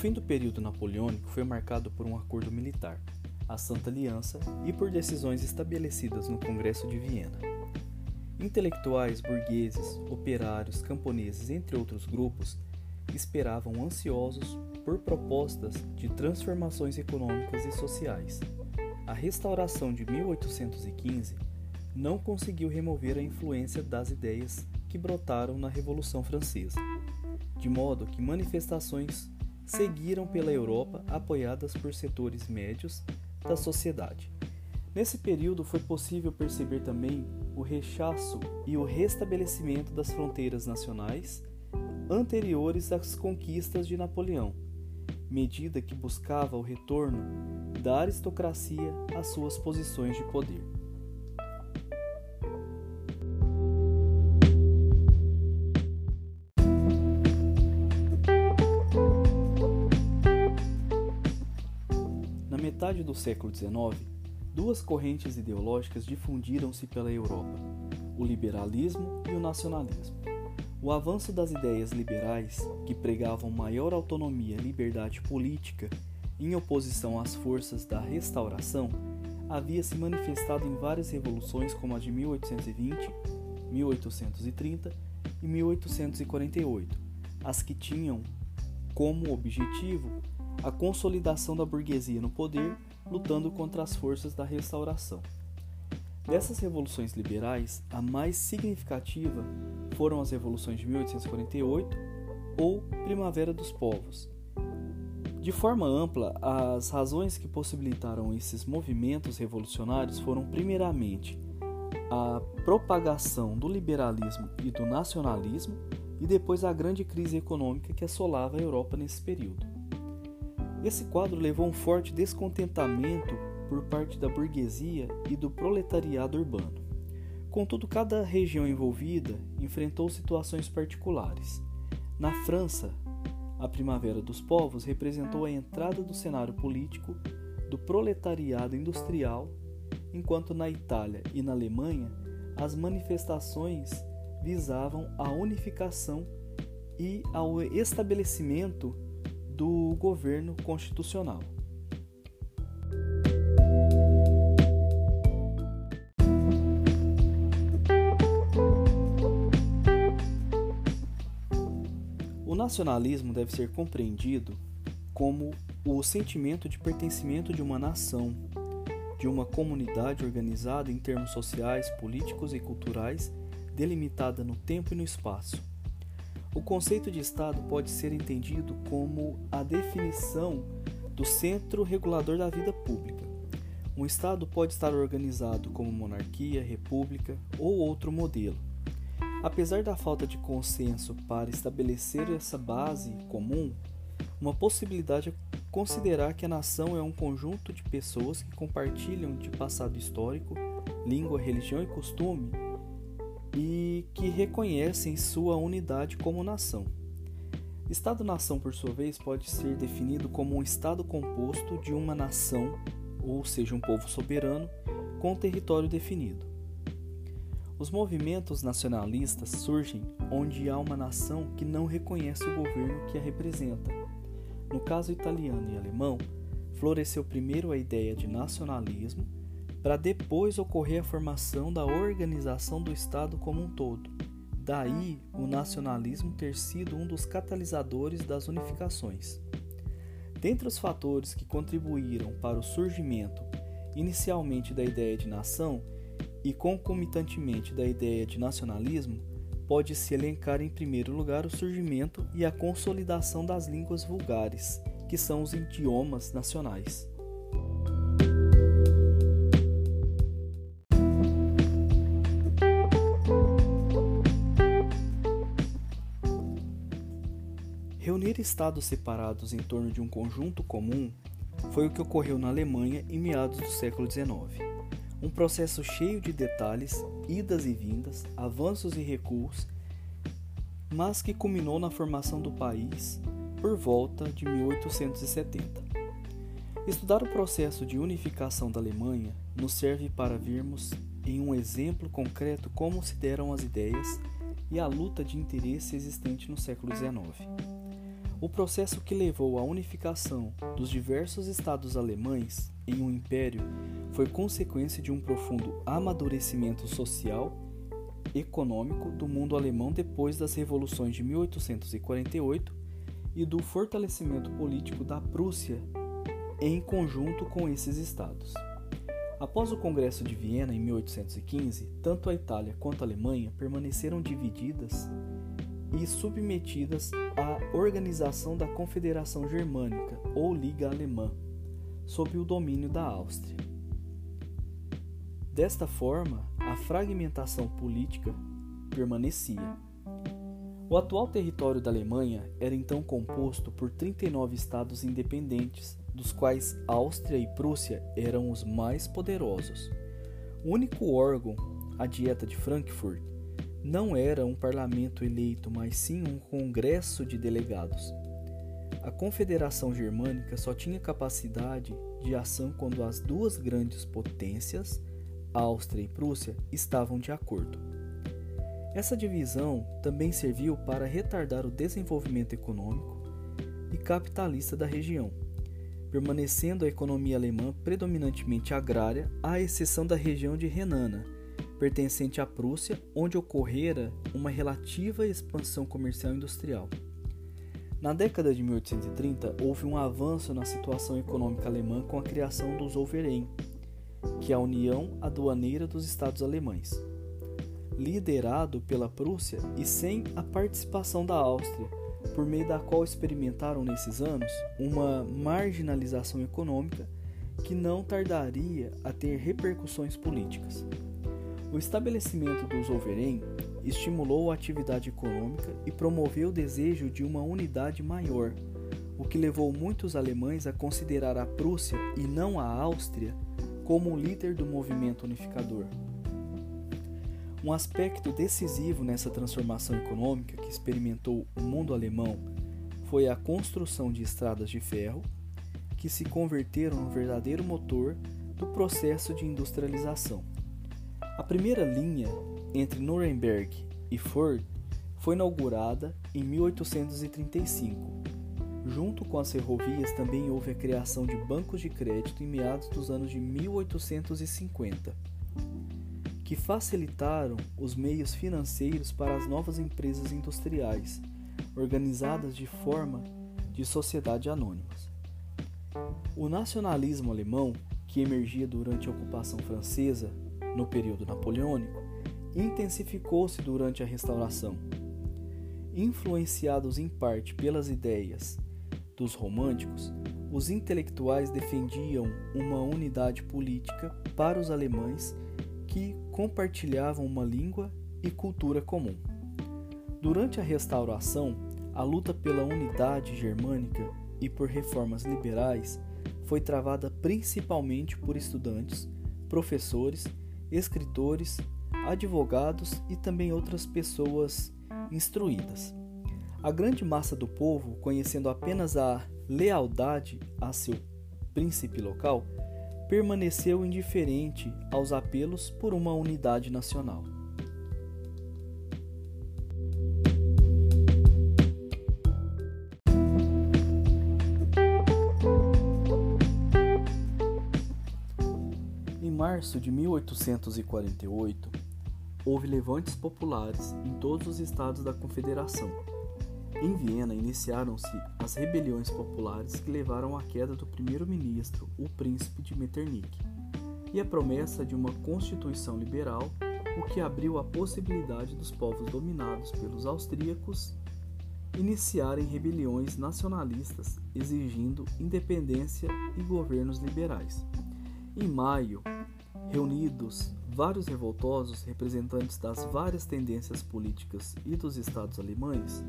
fim do período napoleônico foi marcado por um acordo militar, a Santa Aliança, e por decisões estabelecidas no Congresso de Viena. Intelectuais, burgueses, operários, camponeses, entre outros grupos, esperavam ansiosos por propostas de transformações econômicas e sociais. A restauração de 1815 não conseguiu remover a influência das ideias que brotaram na Revolução Francesa, de modo que manifestações seguiram pela Europa apoiadas por setores médios da sociedade. Nesse período foi possível perceber também o rechaço e o restabelecimento das fronteiras nacionais anteriores às conquistas de Napoleão, medida que buscava o retorno da aristocracia às suas posições de poder. Metade do século XIX, duas correntes ideológicas difundiram-se pela Europa: o liberalismo e o nacionalismo. O avanço das ideias liberais, que pregavam maior autonomia e liberdade política em oposição às forças da restauração, havia se manifestado em várias revoluções como a de 1820, 1830 e 1848, as que tinham como objetivo a consolidação da burguesia no poder, lutando contra as forças da restauração. Dessas revoluções liberais, a mais significativa foram as revoluções de 1848 ou Primavera dos Povos. De forma ampla, as razões que possibilitaram esses movimentos revolucionários foram, primeiramente, a propagação do liberalismo e do nacionalismo, e depois a grande crise econômica que assolava a Europa nesse período. Esse quadro levou um forte descontentamento por parte da burguesia e do proletariado urbano. Contudo, cada região envolvida enfrentou situações particulares. Na França, a Primavera dos Povos representou a entrada do cenário político do proletariado industrial, enquanto na Itália e na Alemanha as manifestações visavam a unificação e ao estabelecimento do governo constitucional. nacionalismo deve ser compreendido como o sentimento de pertencimento de uma nação, de uma comunidade organizada em termos sociais, políticos e culturais, delimitada no tempo e no espaço. O conceito de Estado pode ser entendido como a definição do centro regulador da vida pública. Um Estado pode estar organizado como monarquia, república ou outro modelo Apesar da falta de consenso para estabelecer essa base comum, uma possibilidade é considerar que a nação é um conjunto de pessoas que compartilham de passado histórico, língua, religião e costume e que reconhecem sua unidade como nação. Estado-nação, por sua vez, pode ser definido como um estado composto de uma nação, ou seja, um povo soberano, com território definido. Os movimentos nacionalistas surgem onde há uma nação que não reconhece o governo que a representa. No caso italiano e alemão, floresceu primeiro a ideia de nacionalismo, para depois ocorrer a formação da organização do Estado como um todo. Daí o nacionalismo ter sido um dos catalisadores das unificações. Dentre os fatores que contribuíram para o surgimento inicialmente da ideia de nação, e concomitantemente da ideia de nacionalismo, pode-se elencar em primeiro lugar o surgimento e a consolidação das línguas vulgares, que são os idiomas nacionais. Estados separados em torno de um conjunto comum foi o que ocorreu na Alemanha em meados do século XIX. Um processo cheio de detalhes, idas e vindas, avanços e recuos, mas que culminou na formação do país por volta de 1870. Estudar o processo de unificação da Alemanha nos serve para vermos em um exemplo concreto como se deram as ideias e a luta de interesse existente no século XIX. O processo que levou à unificação dos diversos estados alemães em um império foi consequência de um profundo amadurecimento social, econômico do mundo alemão depois das revoluções de 1848 e do fortalecimento político da Prússia em conjunto com esses estados. Após o Congresso de Viena em 1815, tanto a Itália quanto a Alemanha permaneceram divididas e submetidas à organização da Confederação Germânica ou Liga Alemã, sob o domínio da Áustria. Desta forma, a fragmentação política permanecia. O atual território da Alemanha era então composto por 39 estados independentes, dos quais Áustria e Prússia eram os mais poderosos. O único órgão, a Dieta de Frankfurt, não era um parlamento eleito, mas sim um congresso de delegados. A Confederação Germânica só tinha capacidade de ação quando as duas grandes potências, Áustria e Prússia, estavam de acordo. Essa divisão também serviu para retardar o desenvolvimento econômico e capitalista da região, permanecendo a economia alemã predominantemente agrária, à exceção da região de Renana pertencente à Prússia, onde ocorrera uma relativa expansão comercial e industrial. Na década de 1830, houve um avanço na situação econômica alemã com a criação do Zollverein, que é a União Aduaneira dos Estados Alemães. Liderado pela Prússia e sem a participação da Áustria, por meio da qual experimentaram nesses anos uma marginalização econômica que não tardaria a ter repercussões políticas. O estabelecimento do Zollverein estimulou a atividade econômica e promoveu o desejo de uma unidade maior, o que levou muitos alemães a considerar a Prússia e não a Áustria como o líder do movimento unificador. Um aspecto decisivo nessa transformação econômica que experimentou o mundo alemão foi a construção de estradas de ferro, que se converteram no verdadeiro motor do processo de industrialização. A primeira linha entre Nuremberg e Ford foi inaugurada em 1835. Junto com as ferrovias, também houve a criação de bancos de crédito em meados dos anos de 1850, que facilitaram os meios financeiros para as novas empresas industriais, organizadas de forma de sociedade anônimas. O nacionalismo alemão, que emergia durante a ocupação francesa, no período napoleônico, intensificou-se durante a restauração. Influenciados em parte pelas ideias dos românticos, os intelectuais defendiam uma unidade política para os alemães que compartilhavam uma língua e cultura comum. Durante a restauração, a luta pela unidade germânica e por reformas liberais foi travada principalmente por estudantes, professores escritores, advogados e também outras pessoas instruídas. A grande massa do povo, conhecendo apenas a lealdade a seu príncipe local, permaneceu indiferente aos apelos por uma unidade nacional. Março de 1848, houve levantes populares em todos os estados da Confederação. Em Viena iniciaram-se as rebeliões populares que levaram à queda do primeiro-ministro, o príncipe de Metternich, e a promessa de uma constituição liberal, o que abriu a possibilidade dos povos dominados pelos austríacos iniciarem rebeliões nacionalistas exigindo independência e governos liberais. Em maio, Reunidos vários revoltosos representantes das várias tendências políticas e dos estados alemães,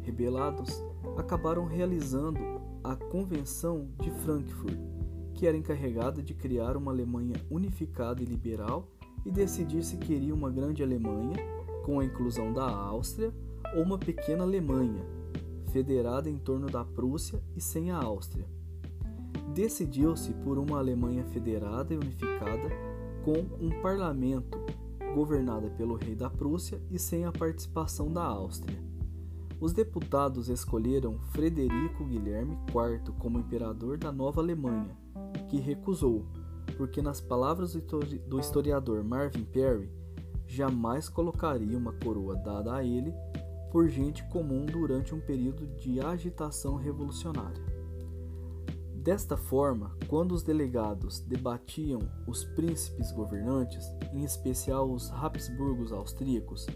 rebelados acabaram realizando a Convenção de Frankfurt, que era encarregada de criar uma Alemanha unificada e liberal e decidir se queria uma grande Alemanha, com a inclusão da Áustria, ou uma pequena Alemanha, federada em torno da Prússia e sem a Áustria decidiu-se por uma Alemanha federada e unificada com um parlamento governada pelo rei da Prússia e sem a participação da Áustria. Os deputados escolheram Frederico Guilherme IV como imperador da Nova Alemanha, que recusou, porque, nas palavras do historiador Marvin Perry, jamais colocaria uma coroa dada a ele por gente comum durante um período de agitação revolucionária. Desta forma, quando os delegados debatiam os príncipes governantes, em especial os Habsburgos austríacos,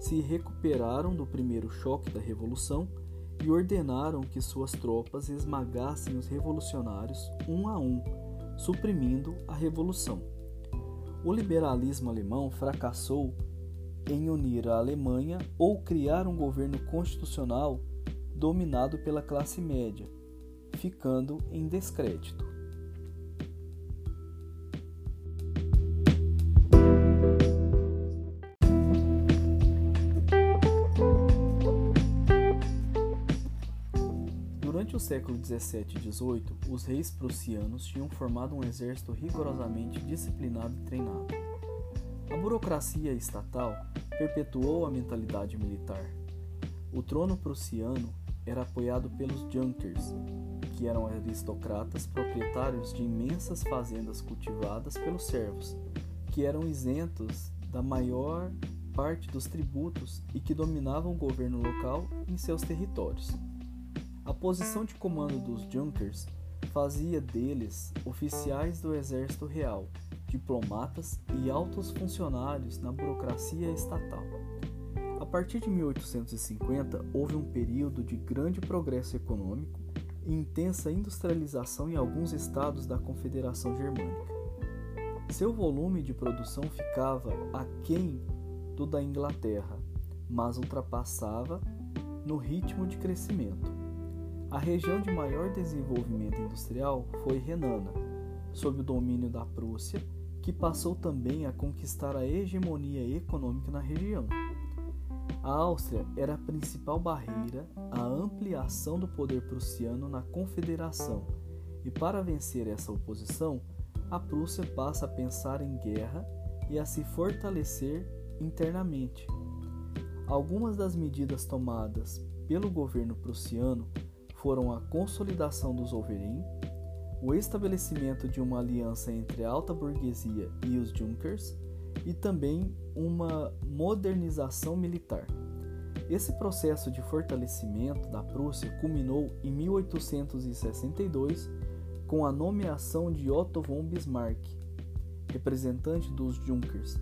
se recuperaram do primeiro choque da Revolução e ordenaram que suas tropas esmagassem os revolucionários um a um, suprimindo a Revolução. O liberalismo alemão fracassou em unir a Alemanha ou criar um governo constitucional dominado pela classe média, ficando em descrédito. Durante o século 17 e 18, os reis prussianos tinham formado um exército rigorosamente disciplinado e treinado. A burocracia estatal perpetuou a mentalidade militar. O trono prussiano era apoiado pelos Junkers, que eram aristocratas proprietários de imensas fazendas cultivadas pelos servos, que eram isentos da maior parte dos tributos e que dominavam o governo local em seus territórios. A posição de comando dos Junkers fazia deles oficiais do exército real, diplomatas e altos funcionários na burocracia estatal. A partir de 1850, houve um período de grande progresso econômico e intensa industrialização em alguns estados da Confederação Germânica. Seu volume de produção ficava aquém do da Inglaterra, mas ultrapassava no ritmo de crescimento. A região de maior desenvolvimento industrial foi Renana, sob o domínio da Prússia, que passou também a conquistar a hegemonia econômica na região. A Áustria era a principal barreira à ampliação do poder prussiano na Confederação, e para vencer essa oposição, a Prússia passa a pensar em guerra e a se fortalecer internamente. Algumas das medidas tomadas pelo governo prussiano foram a consolidação dos Overin, o estabelecimento de uma aliança entre a alta burguesia e os Junkers e também uma modernização militar. Esse processo de fortalecimento da Prússia culminou em 1862 com a nomeação de Otto von Bismarck, representante dos Junkers,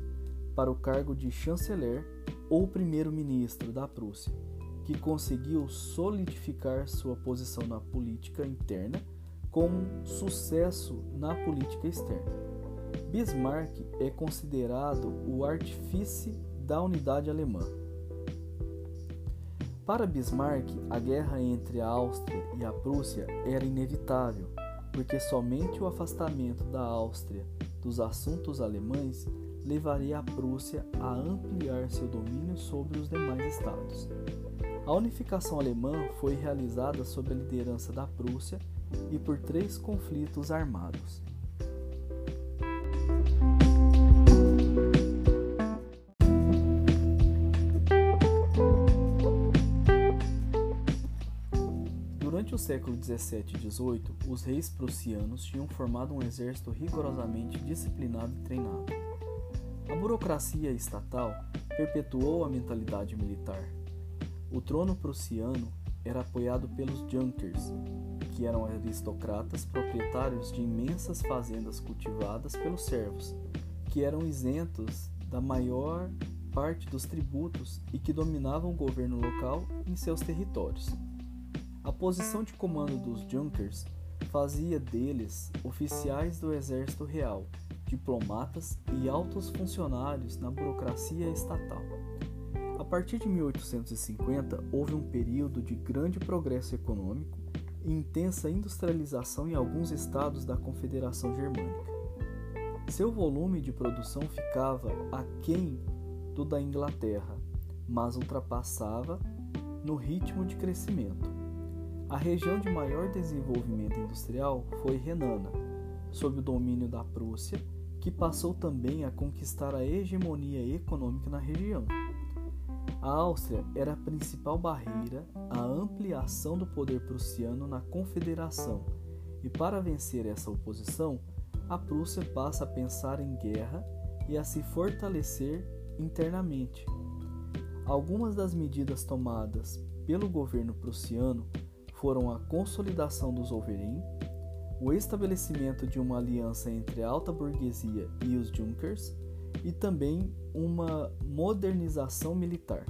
para o cargo de chanceler ou primeiro-ministro da Prússia que conseguiu solidificar sua posição na política interna com sucesso na política externa. Bismarck é considerado o artífice da unidade alemã. Para Bismarck, a guerra entre a Áustria e a Prússia era inevitável, porque somente o afastamento da Áustria dos assuntos alemães levaria a Prússia a ampliar seu domínio sobre os demais estados. A unificação alemã foi realizada sob a liderança da Prússia e por três conflitos armados. Século 17 e 18, os reis prussianos tinham formado um exército rigorosamente disciplinado e treinado. A burocracia estatal perpetuou a mentalidade militar, o trono prussiano era apoiado pelos Junkers, que eram aristocratas proprietários de imensas fazendas cultivadas pelos servos, que eram isentos da maior parte dos tributos e que dominavam o governo local em seus territórios. Posição de comando dos Junkers fazia deles oficiais do exército real, diplomatas e altos funcionários na burocracia estatal. A partir de 1850, houve um período de grande progresso econômico e intensa industrialização em alguns estados da Confederação Germânica. Seu volume de produção ficava aquém do da Inglaterra, mas ultrapassava no ritmo de crescimento. A região de maior desenvolvimento industrial foi Renana, sob o domínio da Prússia, que passou também a conquistar a hegemonia econômica na região. A Áustria era a principal barreira à ampliação do poder prussiano na Confederação, e para vencer essa oposição, a Prússia passa a pensar em guerra e a se fortalecer internamente. Algumas das medidas tomadas pelo governo prussiano foram a consolidação dos Overin, o estabelecimento de uma aliança entre a alta burguesia e os Junkers e também uma modernização militar.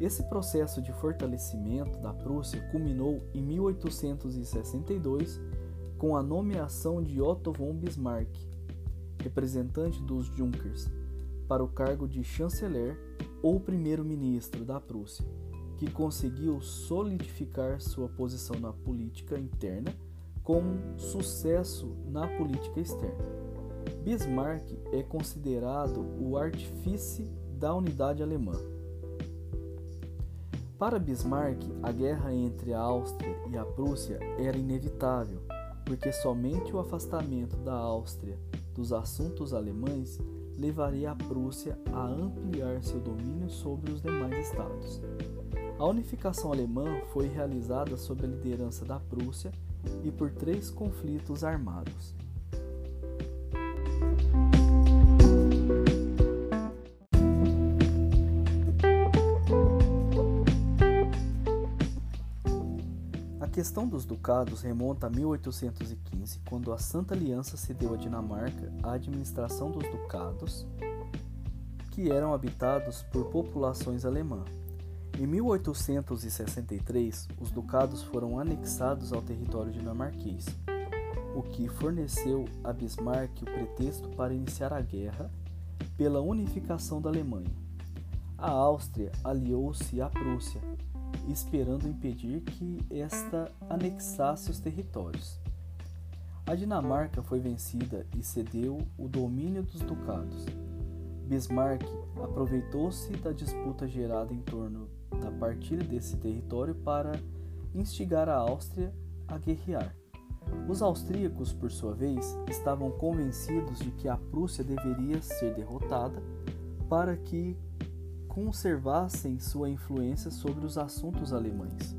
Esse processo de fortalecimento da Prússia culminou em 1862 com a nomeação de Otto von Bismarck, representante dos Junkers, para o cargo de chanceler ou primeiro-ministro da Prússia, que conseguiu solidificar sua posição na política interna com sucesso na política externa. Bismarck é considerado o artífice da unidade alemã. Para Bismarck, a guerra entre a Áustria e a Prússia era inevitável, porque somente o afastamento da Áustria dos assuntos alemães levaria a Prússia a ampliar seu domínio sobre os demais estados. A unificação alemã foi realizada sob a liderança da Prússia e por três conflitos armados. A questão dos ducados remonta a 1815, quando a Santa Aliança cedeu à Dinamarca a administração dos ducados, que eram habitados por populações alemãs. Em 1863, os ducados foram anexados ao território dinamarquês, o que forneceu a Bismarck o pretexto para iniciar a guerra pela unificação da Alemanha. A Áustria aliou-se à Prússia, esperando impedir que esta anexasse os territórios. A Dinamarca foi vencida e cedeu o domínio dos ducados. Bismarck aproveitou-se da disputa gerada em torno da partida desse território para instigar a Áustria a guerrear. Os austríacos, por sua vez, estavam convencidos de que a Prússia deveria ser derrotada para que conservassem sua influência sobre os assuntos alemães.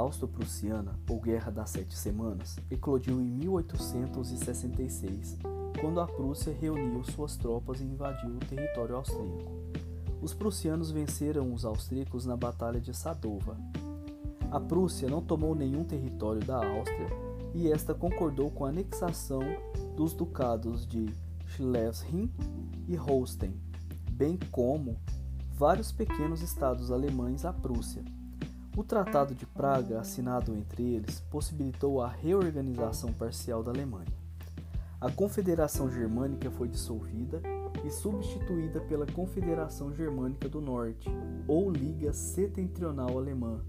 Austro-Prussiana, ou Guerra das Sete Semanas, eclodiu em 1866, quando a Prússia reuniu suas tropas e invadiu o território austríaco. Os prussianos venceram os austríacos na Batalha de Sadova. A Prússia não tomou nenhum território da Áustria e esta concordou com a anexação dos ducados de Schleswig e Holstein, bem como vários pequenos estados alemães à Prússia. O Tratado de Praga, assinado entre eles, possibilitou a reorganização parcial da Alemanha. A Confederação Germânica foi dissolvida e substituída pela Confederação Germânica do Norte, ou Liga Setentrional Alemã,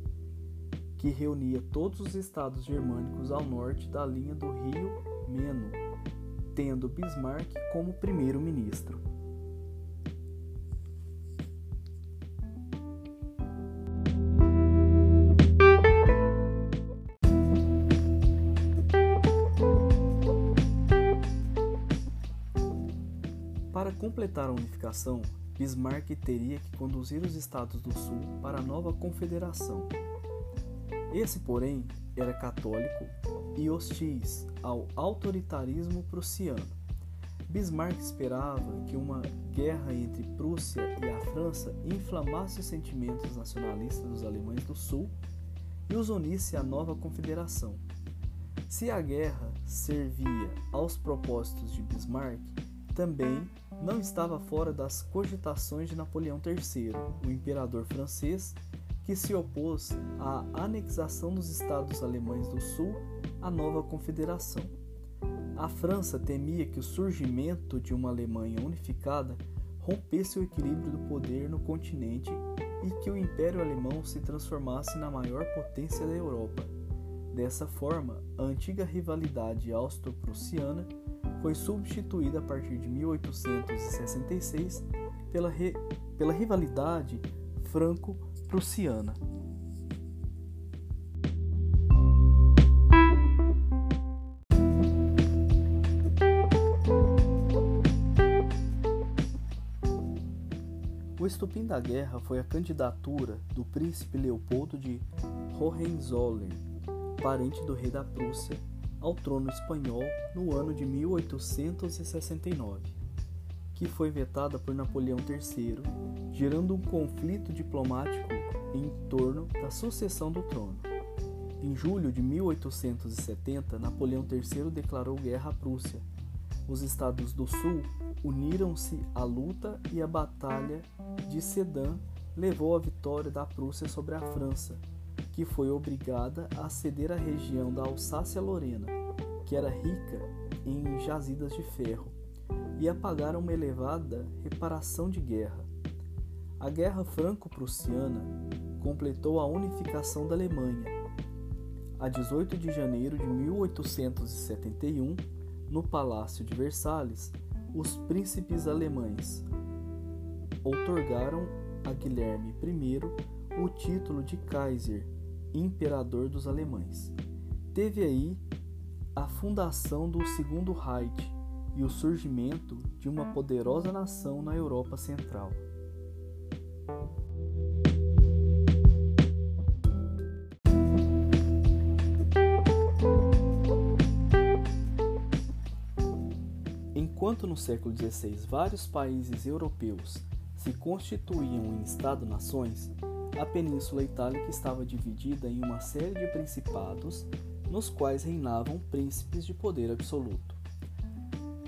que reunia todos os estados germânicos ao norte da linha do rio Meno, tendo Bismarck como primeiro-ministro. Completar a unificação, Bismarck teria que conduzir os Estados do Sul para a nova confederação. Esse, porém, era católico e hostis ao autoritarismo prussiano. Bismarck esperava que uma guerra entre Prússia e a França inflamasse os sentimentos nacionalistas dos alemães do Sul e os unisse à nova confederação. Se a guerra servia aos propósitos de Bismarck, também não estava fora das cogitações de Napoleão III, o imperador francês, que se opôs à anexação dos estados alemães do Sul à nova confederação. A França temia que o surgimento de uma Alemanha unificada rompesse o equilíbrio do poder no continente e que o Império Alemão se transformasse na maior potência da Europa. Dessa forma, a antiga rivalidade austro-prussiana foi substituída a partir de 1866 pela, re... pela rivalidade franco-prussiana. O estupim da guerra foi a candidatura do príncipe Leopoldo de Hohenzollern, parente do rei da Prússia, ao trono espanhol no ano de 1869, que foi vetada por Napoleão III, gerando um conflito diplomático em torno da sucessão do trono. Em julho de 1870, Napoleão III declarou guerra à Prússia. Os estados do Sul uniram-se à luta e a Batalha de Sedan levou à vitória da Prússia sobre a França, que foi obrigada a ceder a região da Alsácia-Lorena, que era rica em jazidas de ferro, e a pagar uma elevada reparação de guerra. A Guerra Franco-Prussiana completou a unificação da Alemanha. A 18 de janeiro de 1871, no Palácio de Versalhes, os príncipes alemães outorgaram a Guilherme I o título de Kaiser imperador dos alemães. Teve aí a fundação do Segundo Reich e o surgimento de uma poderosa nação na Europa Central. Enquanto no século XVI vários países europeus se constituíam em Estado-nações, a Península Itálica estava dividida em uma série de principados nos quais reinavam príncipes de poder absoluto.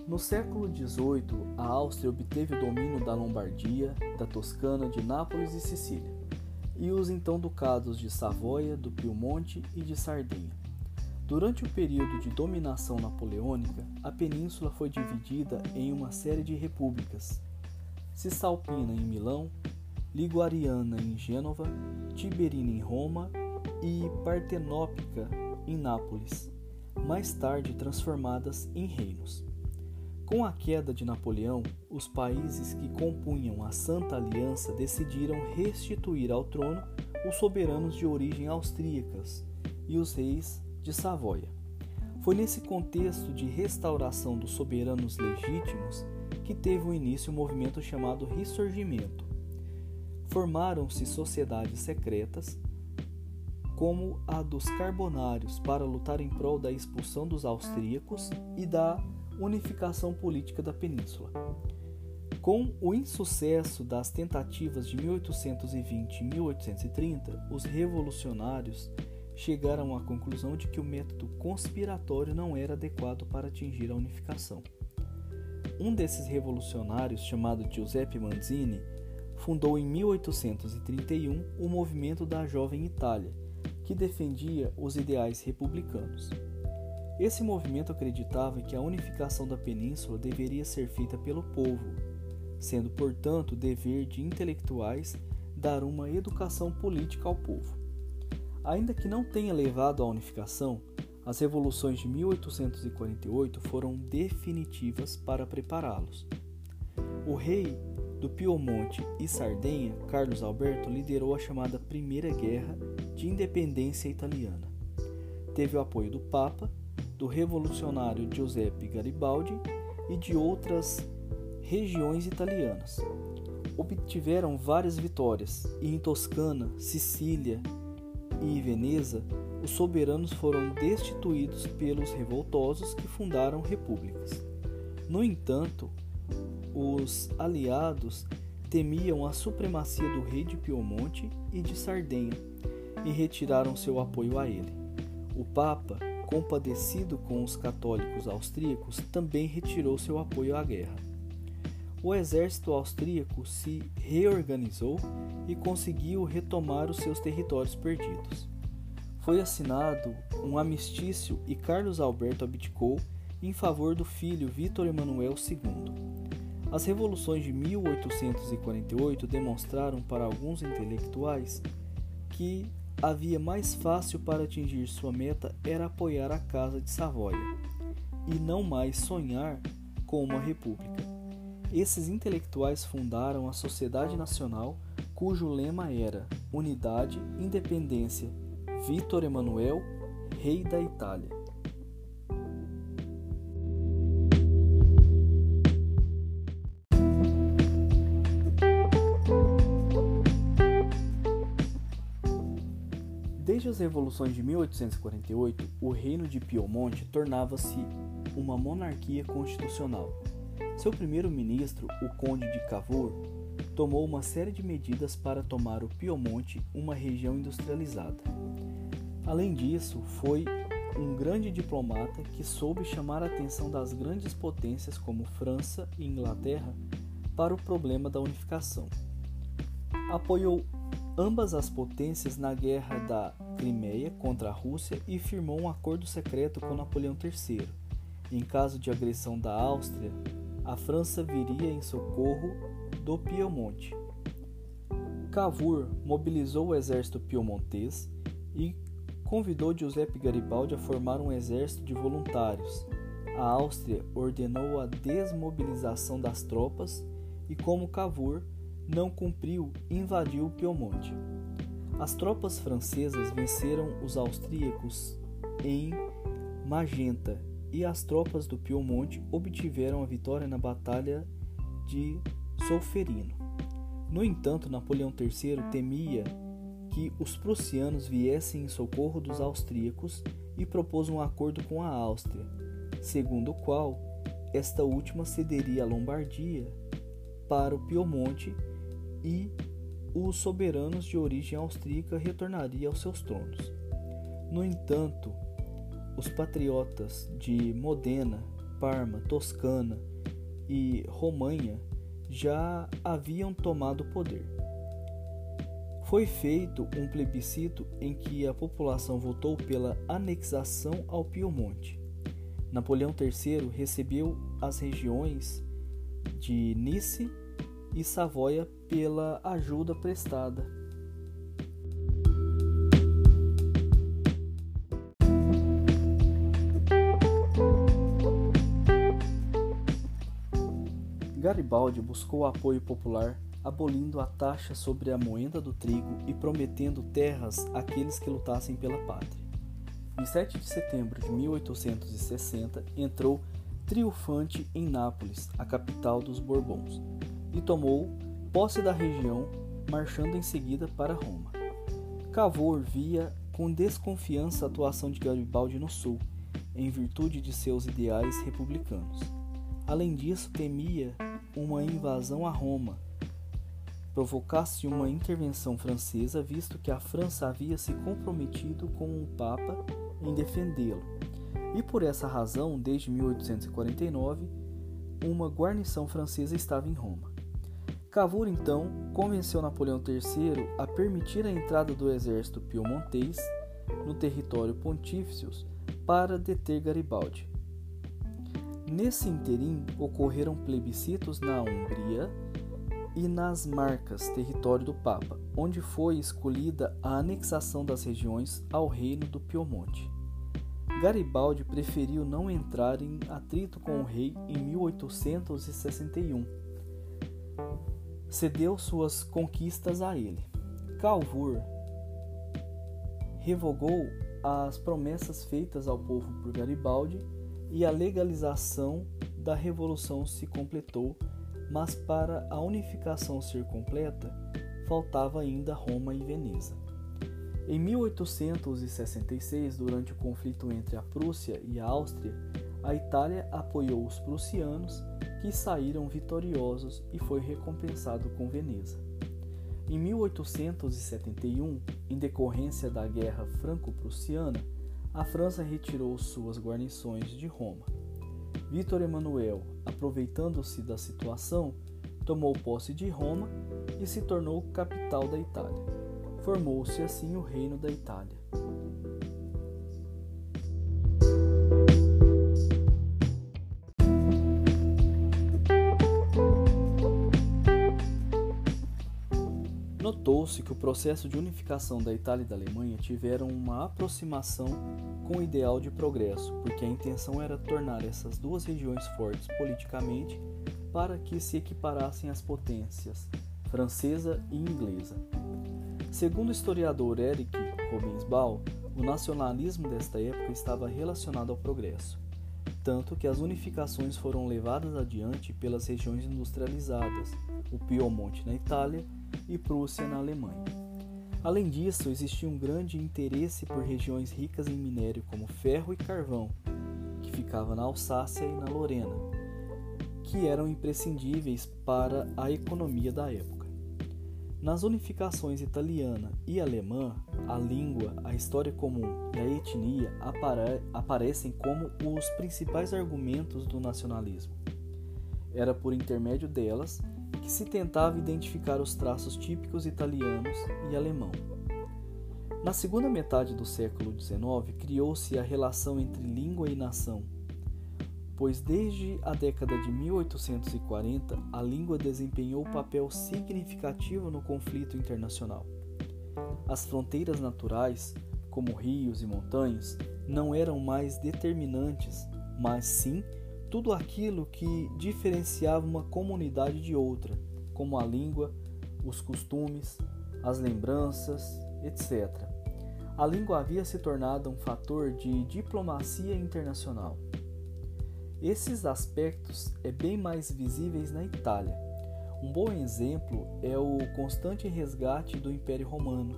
No século XVIII, a Áustria obteve o domínio da Lombardia, da Toscana, de Nápoles e Sicília, e os então ducados de Savoia, do Piemonte e de Sardenha. Durante o período de dominação napoleônica, a península foi dividida em uma série de repúblicas. Cisalpina em Milão, Liguariana em Gênova, Tiberina em Roma e Partenópica em Nápoles, mais tarde transformadas em reinos. Com a queda de Napoleão, os países que compunham a Santa Aliança decidiram restituir ao trono os soberanos de origem austríacas e os reis de Savoia. Foi nesse contexto de restauração dos soberanos legítimos que teve o início o movimento chamado Ressurgimento, formaram-se sociedades secretas, como a dos Carbonários, para lutar em prol da expulsão dos austríacos e da unificação política da península. Com o insucesso das tentativas de 1820 e 1830, os revolucionários chegaram à conclusão de que o método conspiratório não era adequado para atingir a unificação. Um desses revolucionários, chamado Giuseppe Manzini, fundou em 1831 o movimento da Jovem Itália, que defendia os ideais republicanos. Esse movimento acreditava que a unificação da península deveria ser feita pelo povo, sendo, portanto, dever de intelectuais dar uma educação política ao povo. Ainda que não tenha levado à unificação, as revoluções de 1848 foram definitivas para prepará-los. O rei do Piemonte e Sardenha, Carlos Alberto liderou a chamada Primeira Guerra de Independência Italiana. Teve o apoio do Papa, do revolucionário Giuseppe Garibaldi e de outras regiões italianas. Obtiveram várias vitórias e em Toscana, Sicília e Veneza, os soberanos foram destituídos pelos revoltosos que fundaram repúblicas. No entanto, os aliados temiam a supremacia do rei de Piemonte e de Sardenha e retiraram seu apoio a ele. O Papa, compadecido com os católicos austríacos, também retirou seu apoio à guerra. O exército austríaco se reorganizou e conseguiu retomar os seus territórios perdidos. Foi assinado um amistício e Carlos Alberto abdicou em favor do filho Vítor Emanuel II. As revoluções de 1848 demonstraram para alguns intelectuais que a via mais fácil para atingir sua meta era apoiar a Casa de Savoia e não mais sonhar com uma república. Esses intelectuais fundaram a Sociedade Nacional, cujo lema era Unidade, Independência, Vítor Emanuel, Rei da Itália. Revoluções de 1848, o reino de Piemonte tornava-se uma monarquia constitucional. Seu primeiro-ministro, o conde de Cavour, tomou uma série de medidas para tomar o Piemonte uma região industrializada. Além disso, foi um grande diplomata que soube chamar a atenção das grandes potências como França e Inglaterra para o problema da unificação. Apoiou ambas as potências na guerra da Crimeia contra a Rússia e firmou um acordo secreto com Napoleão III. Em caso de agressão da Áustria, a França viria em socorro do Piemonte. Cavour mobilizou o exército piemontês e convidou Giuseppe Garibaldi a formar um exército de voluntários. A Áustria ordenou a desmobilização das tropas e, como Cavour não cumpriu, invadiu o Piemonte. As tropas francesas venceram os austríacos em Magenta e as tropas do Piemonte obtiveram a vitória na Batalha de Solferino. No entanto, Napoleão III temia que os prussianos viessem em socorro dos austríacos e propôs um acordo com a Áustria, segundo o qual esta última cederia a Lombardia para o Piemonte e os soberanos de origem austríaca retornariam aos seus tronos. No entanto, os patriotas de Modena, Parma, Toscana e Romanha já haviam tomado o poder. Foi feito um plebiscito em que a população votou pela anexação ao Piemonte. Napoleão III recebeu as regiões de Nice e Savoia pela ajuda prestada. Garibaldi buscou apoio popular, abolindo a taxa sobre a moenda do trigo e prometendo terras àqueles que lutassem pela pátria. Em 7 de setembro de 1860, entrou triunfante em Nápoles, a capital dos Bourbons, e tomou posse da região, marchando em seguida para Roma. Cavour via com desconfiança a atuação de Garibaldi no sul, em virtude de seus ideais republicanos. Além disso, temia uma invasão a Roma, provocasse uma intervenção francesa, visto que a França havia se comprometido com o Papa em defendê-lo. E por essa razão, desde 1849, uma guarnição francesa estava em Roma. Cavour então convenceu Napoleão III a permitir a entrada do exército piemontês no território pontífice para deter Garibaldi. Nesse interim ocorreram plebiscitos na Hungria e nas Marcas, território do Papa, onde foi escolhida a anexação das regiões ao reino do Piemonte. Garibaldi preferiu não entrar em atrito com o rei em 1861 cedeu suas conquistas a ele. Calvur revogou as promessas feitas ao povo por Garibaldi e a legalização da revolução se completou, mas para a unificação ser completa, faltava ainda Roma e Veneza. Em 1866, durante o conflito entre a Prússia e a Áustria, a Itália apoiou os prussianos que saíram vitoriosos e foi recompensado com Veneza. Em 1871, em decorrência da Guerra Franco-Prussiana, a França retirou suas guarnições de Roma. Vítor Emanuel, aproveitando-se da situação, tomou posse de Roma e se tornou capital da Itália. Formou-se assim o Reino da Itália. Notou-se que o processo de unificação da Itália e da Alemanha tiveram uma aproximação com o ideal de progresso, porque a intenção era tornar essas duas regiões fortes politicamente para que se equiparassem às potências francesa e inglesa. Segundo o historiador Eric Robensbaum, o nacionalismo desta época estava relacionado ao progresso, tanto que as unificações foram levadas adiante pelas regiões industrializadas, o Piemonte na Itália e Prússia na Alemanha. Além disso, existia um grande interesse por regiões ricas em minério como ferro e carvão, que ficava na Alsácia e na Lorena, que eram imprescindíveis para a economia da época. Nas unificações italiana e alemã, a língua, a história comum e a etnia apare aparecem como os principais argumentos do nacionalismo. Era por intermédio delas que se tentava identificar os traços típicos italianos e alemão. Na segunda metade do século XIX, criou-se a relação entre língua e nação, pois desde a década de 1840 a língua desempenhou papel significativo no conflito internacional. As fronteiras naturais, como rios e montanhas, não eram mais determinantes, mas sim tudo aquilo que diferenciava uma comunidade de outra, como a língua, os costumes, as lembranças, etc. A língua havia se tornado um fator de diplomacia internacional. Esses aspectos é bem mais visíveis na Itália. Um bom exemplo é o constante resgate do Império Romano,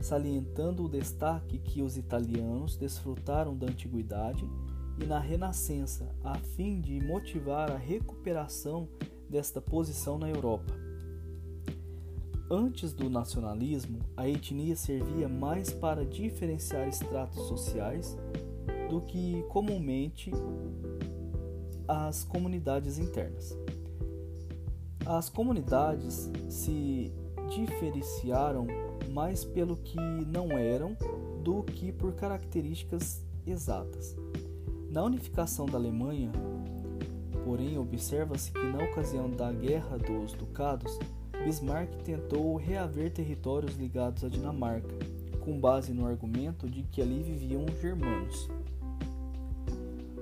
salientando o destaque que os italianos desfrutaram da antiguidade e na Renascença, a fim de motivar a recuperação desta posição na Europa. Antes do nacionalismo, a etnia servia mais para diferenciar estratos sociais do que comumente as comunidades internas. As comunidades se diferenciaram mais pelo que não eram do que por características exatas. Na unificação da Alemanha, porém, observa-se que na ocasião da Guerra dos Ducados, Bismarck tentou reaver territórios ligados à Dinamarca, com base no argumento de que ali viviam germanos.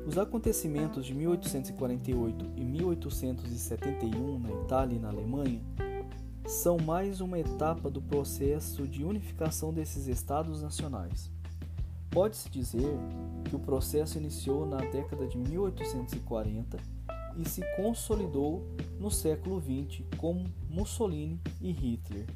Os acontecimentos de 1848 e 1871 na Itália e na Alemanha são mais uma etapa do processo de unificação desses estados nacionais. Pode-se dizer que o processo iniciou na década de 1840 e se consolidou no século XX com Mussolini e Hitler.